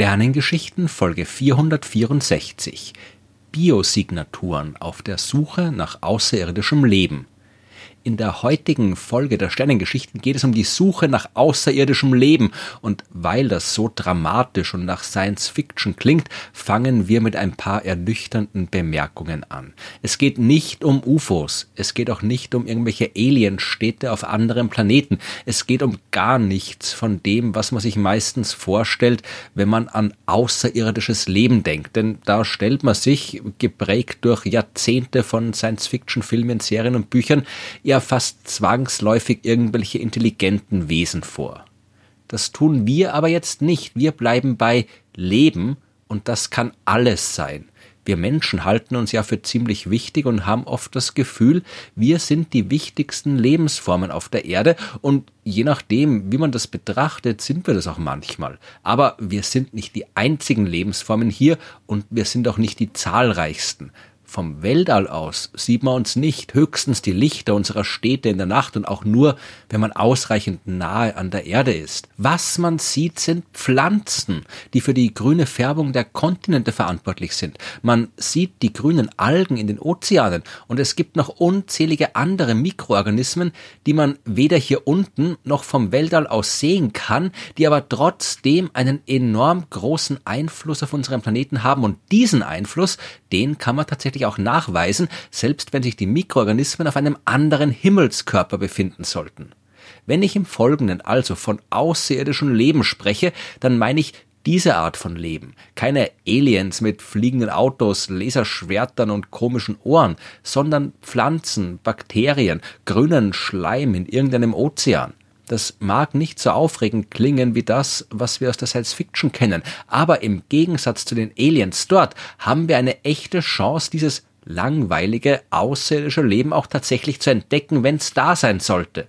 Sternengeschichten Folge 464 Biosignaturen auf der Suche nach außerirdischem Leben in der heutigen Folge der Sternengeschichten geht es um die Suche nach außerirdischem Leben. Und weil das so dramatisch und nach Science Fiction klingt, fangen wir mit ein paar ernüchternden Bemerkungen an. Es geht nicht um UFOs. Es geht auch nicht um irgendwelche Alienstädte auf anderen Planeten. Es geht um gar nichts von dem, was man sich meistens vorstellt, wenn man an außerirdisches Leben denkt. Denn da stellt man sich, geprägt durch Jahrzehnte von Science Fiction Filmen, Serien und Büchern, ja fast zwangsläufig irgendwelche intelligenten Wesen vor. Das tun wir aber jetzt nicht. Wir bleiben bei Leben und das kann alles sein. Wir Menschen halten uns ja für ziemlich wichtig und haben oft das Gefühl, wir sind die wichtigsten Lebensformen auf der Erde und je nachdem, wie man das betrachtet, sind wir das auch manchmal. Aber wir sind nicht die einzigen Lebensformen hier und wir sind auch nicht die zahlreichsten. Vom Weltall aus sieht man uns nicht, höchstens die Lichter unserer Städte in der Nacht und auch nur, wenn man ausreichend nahe an der Erde ist. Was man sieht, sind Pflanzen, die für die grüne Färbung der Kontinente verantwortlich sind. Man sieht die grünen Algen in den Ozeanen und es gibt noch unzählige andere Mikroorganismen, die man weder hier unten noch vom Weltall aus sehen kann, die aber trotzdem einen enorm großen Einfluss auf unseren Planeten haben und diesen Einfluss, den kann man tatsächlich auch nachweisen, selbst wenn sich die Mikroorganismen auf einem anderen Himmelskörper befinden sollten. Wenn ich im Folgenden also von außerirdischem Leben spreche, dann meine ich diese Art von Leben. Keine Aliens mit fliegenden Autos, Laserschwertern und komischen Ohren, sondern Pflanzen, Bakterien, grünen Schleim in irgendeinem Ozean. Das mag nicht so aufregend klingen wie das, was wir aus der Science Fiction kennen, aber im Gegensatz zu den Aliens dort haben wir eine echte Chance, dieses langweilige außerirdische Leben auch tatsächlich zu entdecken, wenn es da sein sollte.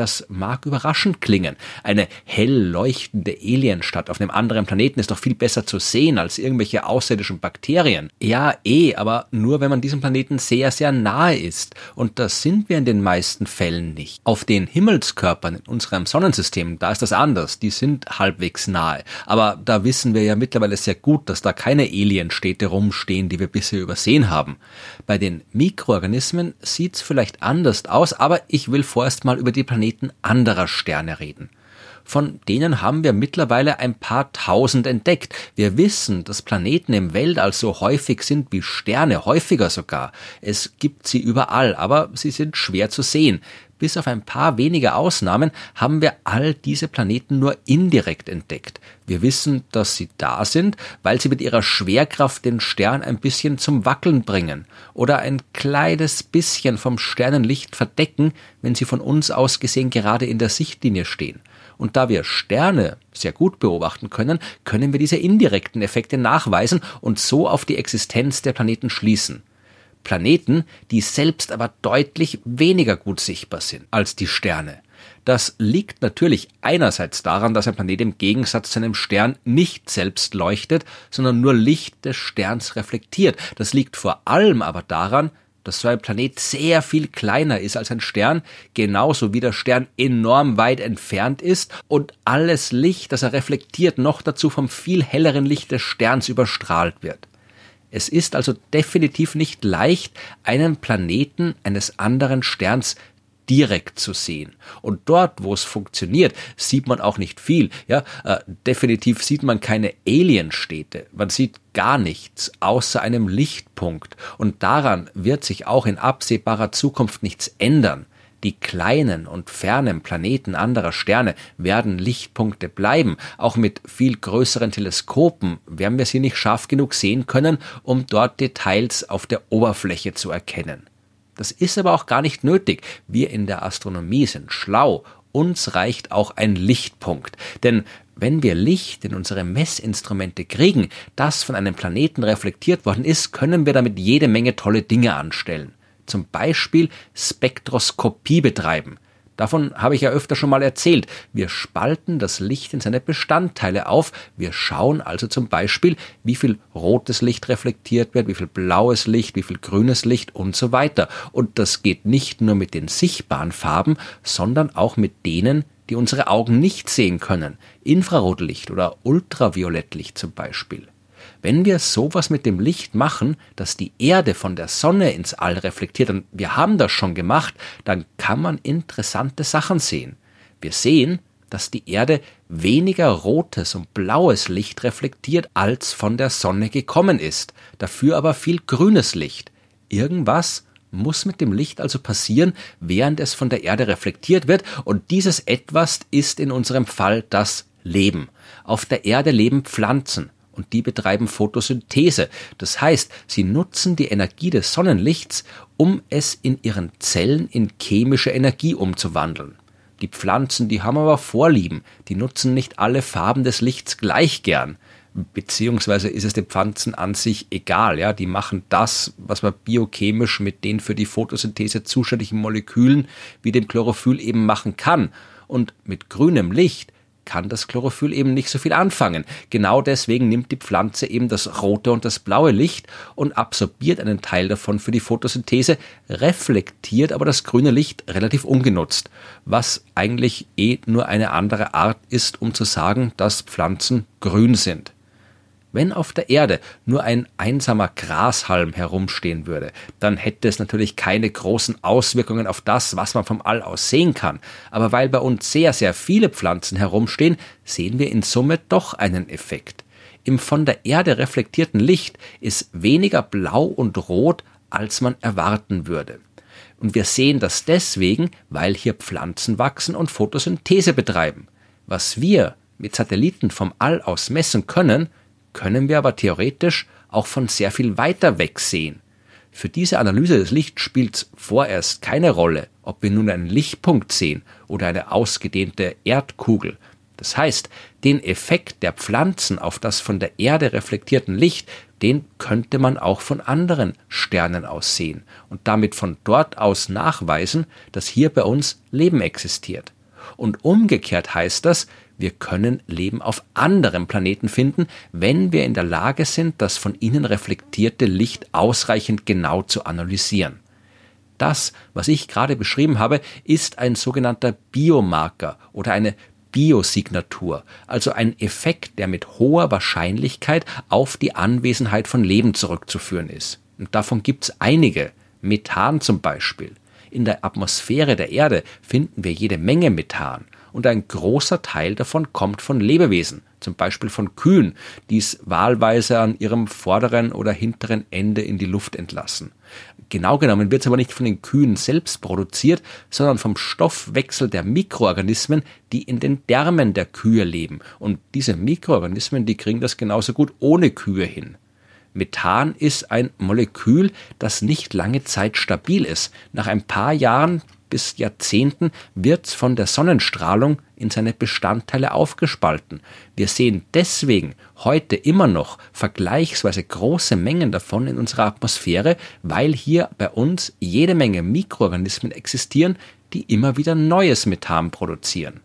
Das mag überraschend klingen. Eine hell leuchtende Alienstadt auf einem anderen Planeten ist doch viel besser zu sehen als irgendwelche außerirdischen Bakterien. Ja, eh, aber nur wenn man diesem Planeten sehr, sehr nahe ist. Und das sind wir in den meisten Fällen nicht. Auf den Himmelskörpern in unserem Sonnensystem, da ist das anders. Die sind halbwegs nahe. Aber da wissen wir ja mittlerweile sehr gut, dass da keine Alienstädte rumstehen, die wir bisher übersehen haben. Bei den Mikroorganismen sieht's vielleicht anders aus, aber ich will vorerst mal über die Planeten Planeten anderer Sterne reden. Von denen haben wir mittlerweile ein paar tausend entdeckt. Wir wissen, dass Planeten im Weltall so häufig sind wie Sterne, häufiger sogar. Es gibt sie überall, aber sie sind schwer zu sehen. Bis auf ein paar wenige Ausnahmen haben wir all diese Planeten nur indirekt entdeckt. Wir wissen, dass sie da sind, weil sie mit ihrer Schwerkraft den Stern ein bisschen zum Wackeln bringen oder ein kleines bisschen vom Sternenlicht verdecken, wenn sie von uns aus gesehen gerade in der Sichtlinie stehen. Und da wir Sterne sehr gut beobachten können, können wir diese indirekten Effekte nachweisen und so auf die Existenz der Planeten schließen. Planeten, die selbst aber deutlich weniger gut sichtbar sind als die Sterne. Das liegt natürlich einerseits daran, dass ein Planet im Gegensatz zu einem Stern nicht selbst leuchtet, sondern nur Licht des Sterns reflektiert. Das liegt vor allem aber daran, dass so ein Planet sehr viel kleiner ist als ein Stern, genauso wie der Stern enorm weit entfernt ist und alles Licht, das er reflektiert, noch dazu vom viel helleren Licht des Sterns überstrahlt wird. Es ist also definitiv nicht leicht, einen Planeten eines anderen Sterns direkt zu sehen. Und dort, wo es funktioniert, sieht man auch nicht viel. Ja, äh, definitiv sieht man keine Alienstädte. Man sieht gar nichts außer einem Lichtpunkt. Und daran wird sich auch in absehbarer Zukunft nichts ändern. Die kleinen und fernen Planeten anderer Sterne werden Lichtpunkte bleiben. Auch mit viel größeren Teleskopen werden wir sie nicht scharf genug sehen können, um dort Details auf der Oberfläche zu erkennen. Das ist aber auch gar nicht nötig. Wir in der Astronomie sind schlau. Uns reicht auch ein Lichtpunkt. Denn wenn wir Licht in unsere Messinstrumente kriegen, das von einem Planeten reflektiert worden ist, können wir damit jede Menge tolle Dinge anstellen zum Beispiel Spektroskopie betreiben. Davon habe ich ja öfter schon mal erzählt. Wir spalten das Licht in seine Bestandteile auf. Wir schauen also zum Beispiel, wie viel rotes Licht reflektiert wird, wie viel blaues Licht, wie viel grünes Licht und so weiter. Und das geht nicht nur mit den sichtbaren Farben, sondern auch mit denen, die unsere Augen nicht sehen können, Infrarotlicht oder Ultraviolettlicht zum Beispiel. Wenn wir sowas mit dem Licht machen, dass die Erde von der Sonne ins All reflektiert, und wir haben das schon gemacht, dann kann man interessante Sachen sehen. Wir sehen, dass die Erde weniger rotes und blaues Licht reflektiert, als von der Sonne gekommen ist, dafür aber viel grünes Licht. Irgendwas muss mit dem Licht also passieren, während es von der Erde reflektiert wird, und dieses etwas ist in unserem Fall das Leben. Auf der Erde leben Pflanzen und die betreiben Photosynthese. Das heißt, sie nutzen die Energie des Sonnenlichts, um es in ihren Zellen in chemische Energie umzuwandeln. Die Pflanzen, die haben aber Vorlieben, die nutzen nicht alle Farben des Lichts gleich gern. Beziehungsweise ist es den Pflanzen an sich egal, ja, die machen das, was man biochemisch mit den für die Photosynthese zuständigen Molekülen wie dem Chlorophyll eben machen kann. Und mit grünem Licht kann das Chlorophyll eben nicht so viel anfangen. Genau deswegen nimmt die Pflanze eben das rote und das blaue Licht und absorbiert einen Teil davon für die Photosynthese, reflektiert aber das grüne Licht relativ ungenutzt, was eigentlich eh nur eine andere Art ist, um zu sagen, dass Pflanzen grün sind. Wenn auf der Erde nur ein einsamer Grashalm herumstehen würde, dann hätte es natürlich keine großen Auswirkungen auf das, was man vom All aus sehen kann. Aber weil bei uns sehr, sehr viele Pflanzen herumstehen, sehen wir in Summe doch einen Effekt. Im von der Erde reflektierten Licht ist weniger blau und rot, als man erwarten würde. Und wir sehen das deswegen, weil hier Pflanzen wachsen und Photosynthese betreiben. Was wir mit Satelliten vom All aus messen können, können wir aber theoretisch auch von sehr viel weiter weg sehen. Für diese Analyse des Lichts spielt vorerst keine Rolle, ob wir nun einen Lichtpunkt sehen oder eine ausgedehnte Erdkugel. Das heißt, den Effekt der Pflanzen auf das von der Erde reflektierten Licht, den könnte man auch von anderen Sternen aus sehen und damit von dort aus nachweisen, dass hier bei uns Leben existiert. Und umgekehrt heißt das, wir können Leben auf anderen Planeten finden, wenn wir in der Lage sind, das von ihnen reflektierte Licht ausreichend genau zu analysieren. Das, was ich gerade beschrieben habe, ist ein sogenannter Biomarker oder eine Biosignatur, also ein Effekt, der mit hoher Wahrscheinlichkeit auf die Anwesenheit von Leben zurückzuführen ist. Und davon gibt es einige. Methan zum Beispiel. In der Atmosphäre der Erde finden wir jede Menge Methan und ein großer Teil davon kommt von Lebewesen, zum Beispiel von Kühen, die es wahlweise an ihrem vorderen oder hinteren Ende in die Luft entlassen. Genau genommen wird es aber nicht von den Kühen selbst produziert, sondern vom Stoffwechsel der Mikroorganismen, die in den Därmen der Kühe leben. Und diese Mikroorganismen, die kriegen das genauso gut ohne Kühe hin. Methan ist ein Molekül, das nicht lange Zeit stabil ist. Nach ein paar Jahren bis Jahrzehnten wird von der Sonnenstrahlung in seine Bestandteile aufgespalten. Wir sehen deswegen heute immer noch vergleichsweise große Mengen davon in unserer Atmosphäre, weil hier bei uns jede Menge Mikroorganismen existieren, die immer wieder neues Methan produzieren.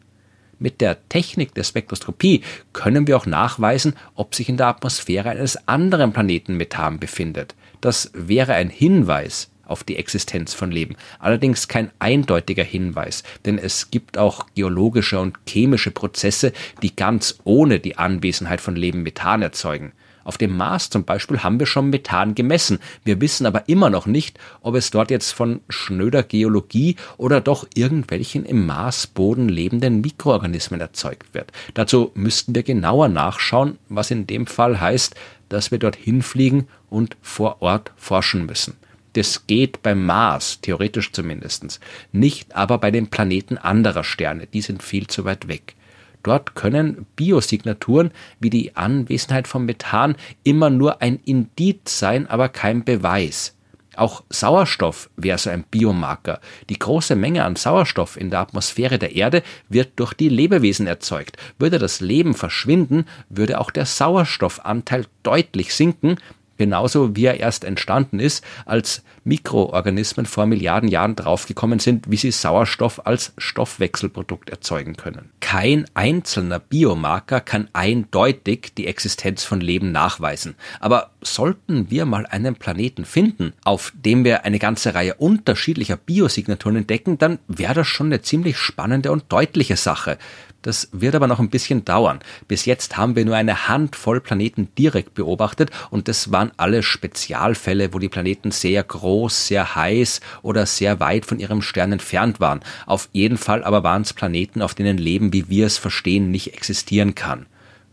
Mit der Technik der Spektroskopie können wir auch nachweisen, ob sich in der Atmosphäre eines anderen Planeten Methan befindet. Das wäre ein Hinweis auf die Existenz von Leben. Allerdings kein eindeutiger Hinweis, denn es gibt auch geologische und chemische Prozesse, die ganz ohne die Anwesenheit von Leben Methan erzeugen. Auf dem Mars zum Beispiel haben wir schon Methan gemessen. Wir wissen aber immer noch nicht, ob es dort jetzt von schnöder Geologie oder doch irgendwelchen im Marsboden lebenden Mikroorganismen erzeugt wird. Dazu müssten wir genauer nachschauen, was in dem Fall heißt, dass wir dort hinfliegen und vor Ort forschen müssen. Das geht beim Mars, theoretisch zumindest. Nicht aber bei den Planeten anderer Sterne, die sind viel zu weit weg. Dort können Biosignaturen wie die Anwesenheit von Methan immer nur ein Indiz sein, aber kein Beweis. Auch Sauerstoff wäre so ein Biomarker. Die große Menge an Sauerstoff in der Atmosphäre der Erde wird durch die Lebewesen erzeugt. Würde das Leben verschwinden, würde auch der Sauerstoffanteil deutlich sinken, genauso wie er erst entstanden ist, als Mikroorganismen vor Milliarden Jahren draufgekommen sind, wie sie Sauerstoff als Stoffwechselprodukt erzeugen können. Kein einzelner Biomarker kann eindeutig die Existenz von Leben nachweisen. Aber sollten wir mal einen Planeten finden, auf dem wir eine ganze Reihe unterschiedlicher Biosignaturen entdecken, dann wäre das schon eine ziemlich spannende und deutliche Sache. Das wird aber noch ein bisschen dauern. Bis jetzt haben wir nur eine Handvoll Planeten direkt beobachtet und das waren alle Spezialfälle, wo die Planeten sehr groß, sehr heiß oder sehr weit von ihrem Stern entfernt waren. Auf jeden Fall aber waren es Planeten, auf denen Leben, wie wir es verstehen, nicht existieren kann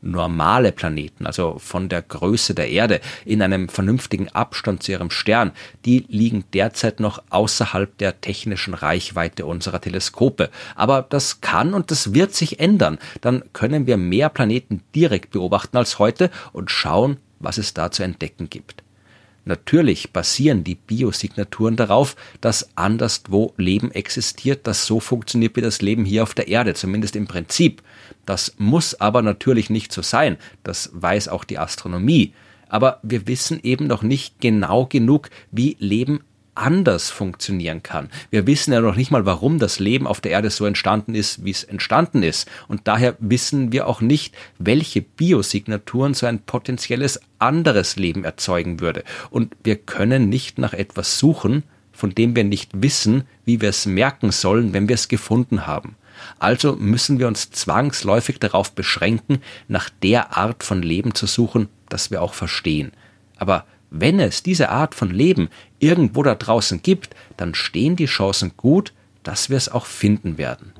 normale Planeten, also von der Größe der Erde, in einem vernünftigen Abstand zu ihrem Stern, die liegen derzeit noch außerhalb der technischen Reichweite unserer Teleskope. Aber das kann und das wird sich ändern. Dann können wir mehr Planeten direkt beobachten als heute und schauen, was es da zu entdecken gibt. Natürlich basieren die Biosignaturen darauf, dass anderswo Leben existiert, das so funktioniert wie das Leben hier auf der Erde, zumindest im Prinzip. Das muss aber natürlich nicht so sein, das weiß auch die Astronomie. Aber wir wissen eben noch nicht genau genug, wie Leben anders funktionieren kann. Wir wissen ja noch nicht mal, warum das Leben auf der Erde so entstanden ist, wie es entstanden ist. Und daher wissen wir auch nicht, welche Biosignaturen so ein potenzielles anderes Leben erzeugen würde. Und wir können nicht nach etwas suchen, von dem wir nicht wissen, wie wir es merken sollen, wenn wir es gefunden haben. Also müssen wir uns zwangsläufig darauf beschränken, nach der Art von Leben zu suchen, das wir auch verstehen. Aber wenn es diese Art von Leben irgendwo da draußen gibt, dann stehen die Chancen gut, dass wir es auch finden werden.